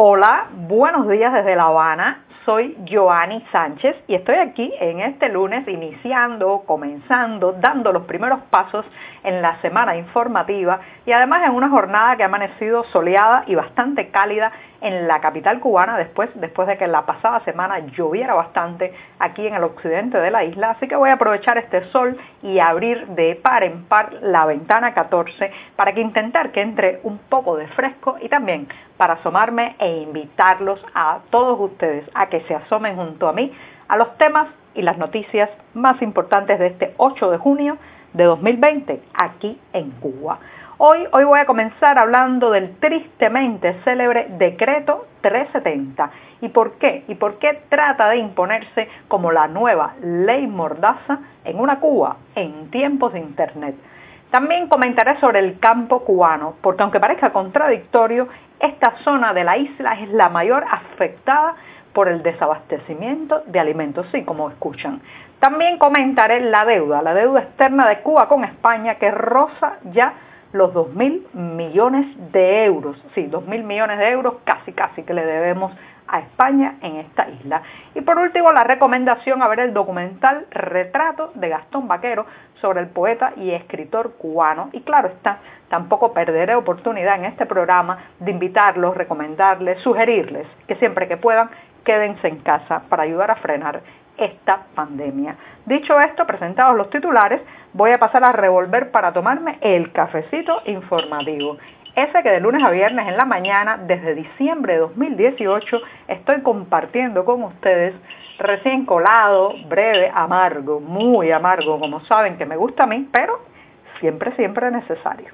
Hola, buenos días desde La Habana. Soy Joanny Sánchez y estoy aquí en este lunes iniciando, comenzando, dando los primeros pasos en la semana informativa y además en una jornada que ha amanecido soleada y bastante cálida en la capital cubana después, después de que la pasada semana lloviera bastante aquí en el occidente de la isla. Así que voy a aprovechar este sol y abrir de par en par la ventana 14 para que intentar que entre un poco de fresco y también para asomarme e invitarlos a todos ustedes a que se asomen junto a mí a los temas y las noticias más importantes de este 8 de junio de 2020 aquí en Cuba. Hoy, hoy voy a comenzar hablando del tristemente célebre decreto 370. ¿Y por qué? ¿Y por qué trata de imponerse como la nueva ley mordaza en una Cuba en tiempos de Internet? También comentaré sobre el campo cubano, porque aunque parezca contradictorio, esta zona de la isla es la mayor afectada por el desabastecimiento de alimentos, sí, como escuchan. También comentaré la deuda, la deuda externa de Cuba con España que roza ya los 2 mil millones de euros, sí, 2 mil millones de euros casi casi que le debemos a España en esta isla. Y por último, la recomendación a ver el documental Retrato de Gastón Vaquero sobre el poeta y escritor cubano. Y claro está, tampoco perderé oportunidad en este programa de invitarlos, recomendarles, sugerirles que siempre que puedan quédense en casa para ayudar a frenar esta pandemia. Dicho esto, presentados los titulares, voy a pasar a revolver para tomarme el cafecito informativo. Ese que de lunes a viernes en la mañana, desde diciembre de 2018, estoy compartiendo con ustedes recién colado, breve, amargo, muy amargo, como saben que me gusta a mí, pero siempre, siempre necesario.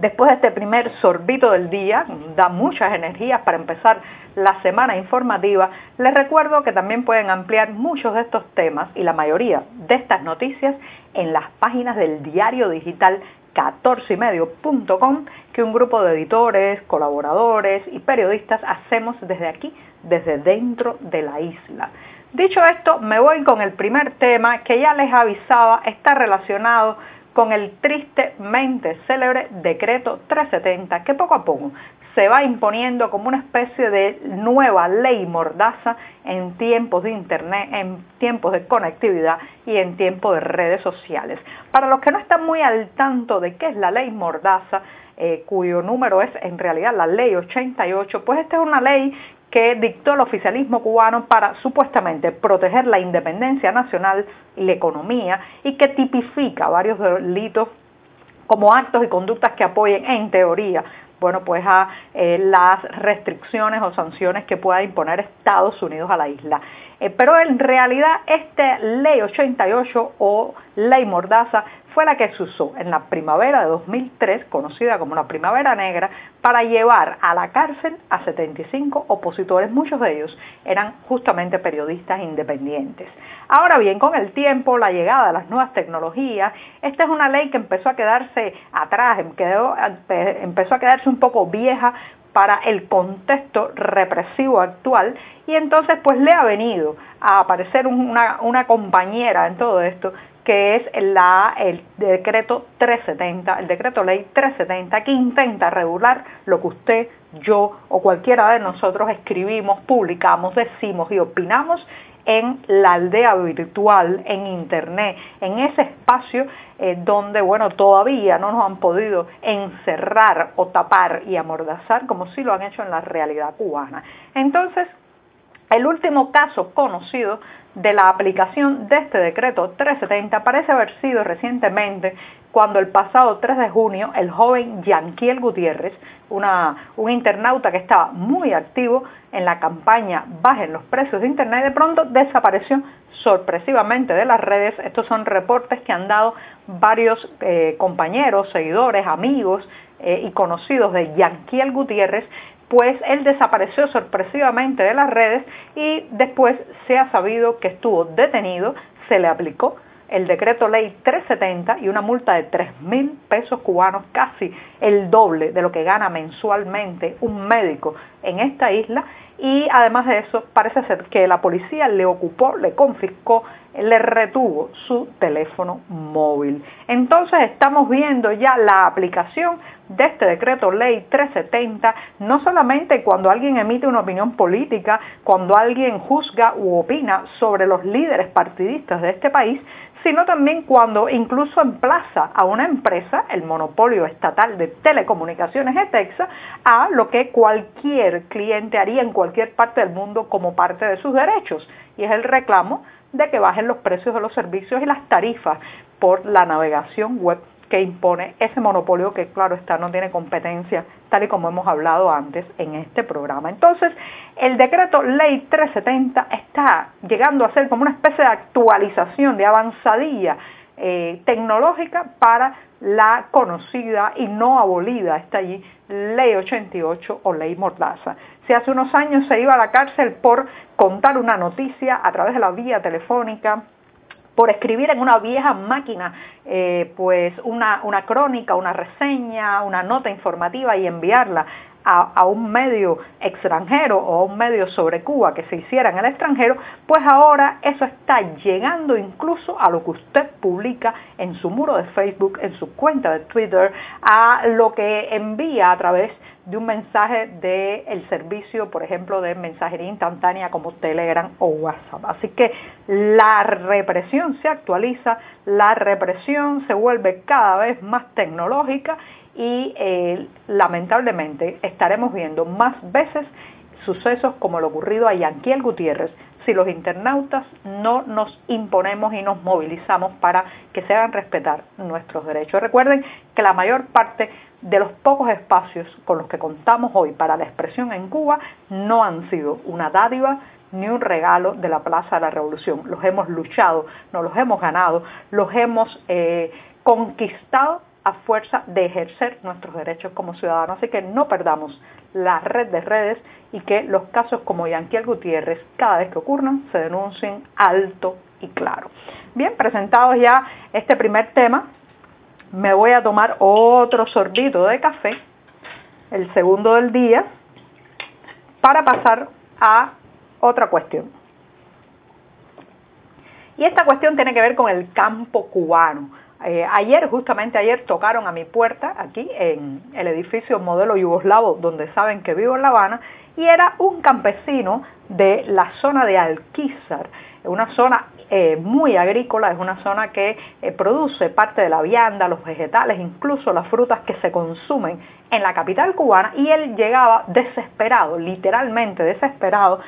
Después de este primer sorbito del día, da muchas energías para empezar la semana informativa, les recuerdo que también pueden ampliar muchos de estos temas y la mayoría de estas noticias en las páginas del diario digital 14ymedio.com que un grupo de editores, colaboradores y periodistas hacemos desde aquí, desde dentro de la isla. Dicho esto, me voy con el primer tema que ya les avisaba está relacionado con el tristemente célebre decreto 370 que poco a poco se va imponiendo como una especie de nueva ley mordaza en tiempos de Internet, en tiempos de conectividad y en tiempos de redes sociales. Para los que no están muy al tanto de qué es la ley mordaza, eh, cuyo número es en realidad la ley 88, pues esta es una ley que dictó el oficialismo cubano para supuestamente proteger la independencia nacional y la economía y que tipifica varios delitos como actos y conductas que apoyen en teoría bueno, pues a eh, las restricciones o sanciones que pueda imponer Estados Unidos a la isla. Eh, pero en realidad esta ley 88 o ley Mordaza fue la que se usó en la primavera de 2003, conocida como la Primavera Negra, para llevar a la cárcel a 75 opositores, muchos de ellos eran justamente periodistas independientes. Ahora bien, con el tiempo, la llegada de las nuevas tecnologías, esta es una ley que empezó a quedarse atrás, empezó a quedarse un poco vieja para el contexto represivo actual y entonces pues le ha venido a aparecer una, una compañera en todo esto que es la, el decreto 370, el decreto ley 370, que intenta regular lo que usted, yo o cualquiera de nosotros escribimos, publicamos, decimos y opinamos en la aldea virtual, en Internet, en ese espacio eh, donde, bueno, todavía no nos han podido encerrar o tapar y amordazar como sí lo han hecho en la realidad cubana. Entonces, el último caso conocido de la aplicación de este decreto 370 parece haber sido recientemente cuando el pasado 3 de junio el joven Yanquiel Gutiérrez, un internauta que estaba muy activo en la campaña Bajen los precios de Internet, de pronto desapareció sorpresivamente de las redes. Estos son reportes que han dado varios eh, compañeros, seguidores, amigos eh, y conocidos de Yanquiel Gutiérrez, pues él desapareció sorpresivamente de las redes y después se ha sabido que estuvo detenido, se le aplicó el decreto ley 370 y una multa de 3 mil pesos cubanos, casi el doble de lo que gana mensualmente un médico en esta isla. Y además de eso, parece ser que la policía le ocupó, le confiscó, le retuvo su teléfono móvil. Entonces estamos viendo ya la aplicación de este decreto ley 370, no solamente cuando alguien emite una opinión política, cuando alguien juzga u opina sobre los líderes partidistas de este país, sino también cuando incluso emplaza a una empresa, el monopolio estatal de telecomunicaciones de Texas, a lo que cualquier cliente haría en cualquier parte del mundo como parte de sus derechos, y es el reclamo de que bajen los precios de los servicios y las tarifas por la navegación web que impone ese monopolio que claro está no tiene competencia tal y como hemos hablado antes en este programa. Entonces, el decreto ley 370 está llegando a ser como una especie de actualización, de avanzadilla eh, tecnológica para la conocida y no abolida, está allí, ley 88 o ley Mordaza. Si hace unos años se iba a la cárcel por contar una noticia a través de la vía telefónica, por escribir en una vieja máquina eh, pues una, una crónica, una reseña, una nota informativa y enviarla a, un medio extranjero o a un medio sobre Cuba que se hiciera en el extranjero, pues ahora eso está llegando incluso a lo que usted publica en su muro de Facebook, en su cuenta de Twitter, a lo que envía a través de un mensaje del servicio, por ejemplo, de mensajería instantánea como Telegram o WhatsApp. Así que la represión se actualiza, la represión se vuelve cada vez más tecnológica y eh, lamentablemente estaremos viendo más veces sucesos como lo ocurrido a Yanquiel Gutiérrez si los internautas no nos imponemos y nos movilizamos para que se hagan respetar nuestros derechos. Recuerden que la mayor parte de los pocos espacios con los que contamos hoy para la expresión en Cuba no han sido una dádiva ni un regalo de la Plaza de la Revolución. Los hemos luchado, nos los hemos ganado, los hemos eh, conquistado a fuerza de ejercer nuestros derechos como ciudadanos. Así que no perdamos la red de redes y que los casos como Yanquiel Gutiérrez, cada vez que ocurran, se denuncien alto y claro. Bien, presentados ya este primer tema, me voy a tomar otro sorbito de café, el segundo del día, para pasar a otra cuestión. Y esta cuestión tiene que ver con el campo cubano. Eh, ayer, justamente ayer, tocaron a mi puerta aquí en el edificio modelo yugoslavo donde saben que vivo en La Habana y era un campesino de la zona de Alquizar, una zona eh, muy agrícola, es una zona que eh, produce parte de la vianda, los vegetales, incluso las frutas que se consumen en la capital cubana y él llegaba desesperado, literalmente desesperado,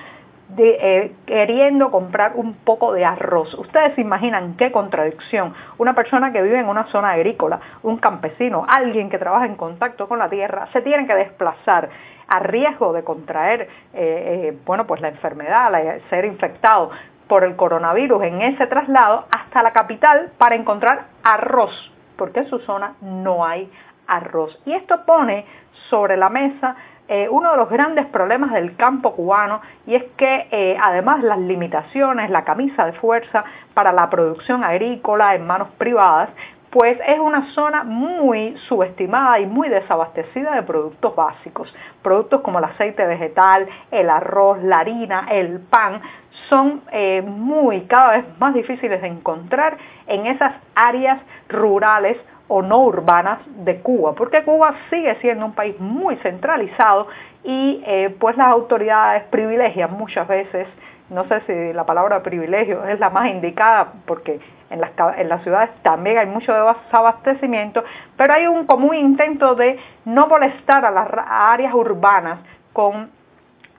eh, queriendo comprar un poco de arroz. Ustedes se imaginan qué contradicción. Una persona que vive en una zona agrícola, un campesino, alguien que trabaja en contacto con la tierra, se tiene que desplazar a riesgo de contraer, eh, eh, bueno, pues la enfermedad, ser infectado por el coronavirus en ese traslado hasta la capital para encontrar arroz, porque en su zona no hay arroz. Y esto pone sobre la mesa eh, uno de los grandes problemas del campo cubano y es que eh, además las limitaciones, la camisa de fuerza para la producción agrícola en manos privadas, pues es una zona muy subestimada y muy desabastecida de productos básicos. Productos como el aceite vegetal, el arroz, la harina, el pan, son eh, muy cada vez más difíciles de encontrar en esas áreas rurales o no urbanas de Cuba, porque Cuba sigue siendo un país muy centralizado y eh, pues las autoridades privilegian muchas veces, no sé si la palabra privilegio es la más indicada porque en las, en las ciudades también hay mucho desabastecimiento, pero hay un común intento de no molestar a las áreas urbanas con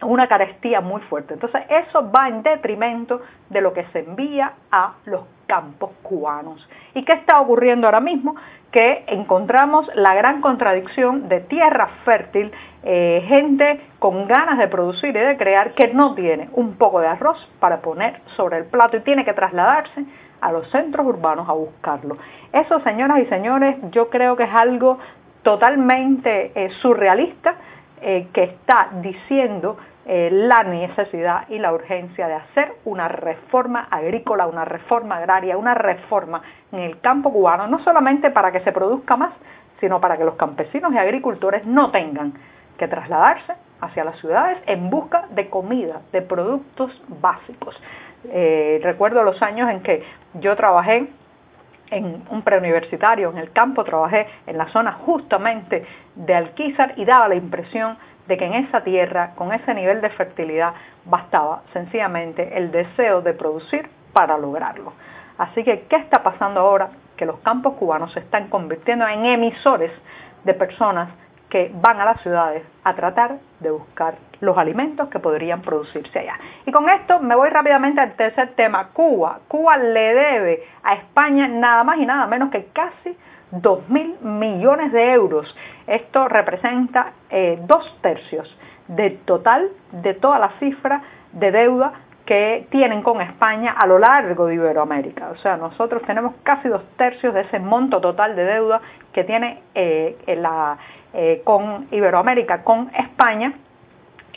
una carestía muy fuerte. Entonces eso va en detrimento de lo que se envía a los campos cubanos. ¿Y qué está ocurriendo ahora mismo? Que encontramos la gran contradicción de tierra fértil, eh, gente con ganas de producir y de crear que no tiene un poco de arroz para poner sobre el plato y tiene que trasladarse a los centros urbanos a buscarlo. Eso, señoras y señores, yo creo que es algo totalmente eh, surrealista eh, que está diciendo eh, la necesidad y la urgencia de hacer una reforma agrícola, una reforma agraria, una reforma en el campo cubano, no solamente para que se produzca más, sino para que los campesinos y agricultores no tengan que trasladarse hacia las ciudades en busca de comida, de productos básicos. Eh, recuerdo los años en que yo trabajé en un preuniversitario en el campo, trabajé en la zona justamente de Alquizar y daba la impresión de que en esa tierra, con ese nivel de fertilidad, bastaba sencillamente el deseo de producir para lograrlo. Así que, ¿qué está pasando ahora? Que los campos cubanos se están convirtiendo en emisores de personas que van a las ciudades a tratar de buscar los alimentos que podrían producirse allá. Y con esto me voy rápidamente al tercer tema, Cuba. Cuba le debe a España nada más y nada menos que casi 2 mil millones de euros. Esto representa eh, dos tercios del total de toda la cifra de deuda que tienen con España a lo largo de Iberoamérica. O sea, nosotros tenemos casi dos tercios de ese monto total de deuda que tiene eh, eh, con Iberoamérica, con España,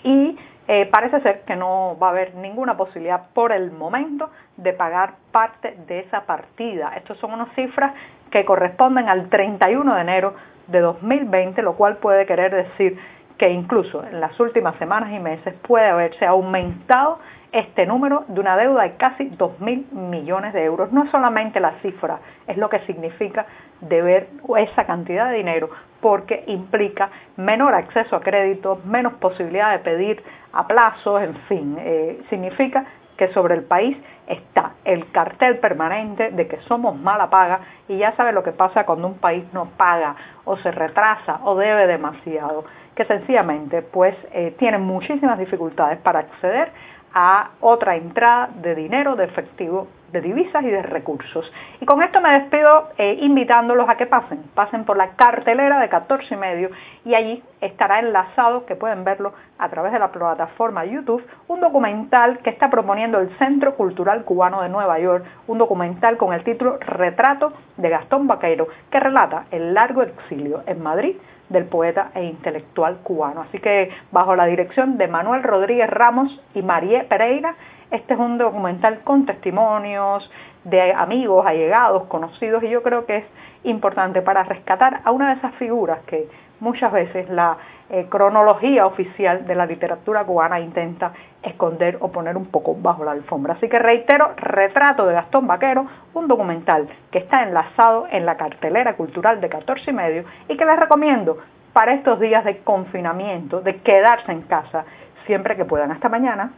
y eh, parece ser que no va a haber ninguna posibilidad por el momento de pagar parte de esa partida. Estas son unas cifras que corresponden al 31 de enero de 2020, lo cual puede querer decir que incluso en las últimas semanas y meses puede haberse aumentado este número de una deuda de casi 2 mil millones de euros. No es solamente la cifra, es lo que significa deber esa cantidad de dinero, porque implica menor acceso a crédito, menos posibilidad de pedir a plazos, en fin, eh, significa que sobre el país está el cartel permanente de que somos mala paga y ya sabe lo que pasa cuando un país no paga o se retrasa o debe demasiado, que sencillamente pues eh, tiene muchísimas dificultades para acceder a otra entrada de dinero, de efectivo, de divisas y de recursos. Y con esto me despido eh, invitándolos a que pasen, pasen por la cartelera de 14 y medio y allí estará enlazado, que pueden verlo a través de la plataforma YouTube, un documental que está proponiendo el Centro Cultural Cubano de Nueva York, un documental con el título Retrato de Gastón Vaqueiro, que relata el largo exilio en Madrid del poeta e intelectual cubano. Así que bajo la dirección de Manuel Rodríguez Ramos y María Pereira, este es un documental con testimonios de amigos, allegados, conocidos y yo creo que es importante para rescatar a una de esas figuras que muchas veces la eh, cronología oficial de la literatura cubana intenta esconder o poner un poco bajo la alfombra. Así que reitero, Retrato de Gastón Vaquero, un documental que está enlazado en la cartelera cultural de 14 y medio y que les recomiendo para estos días de confinamiento, de quedarse en casa siempre que puedan. Hasta mañana.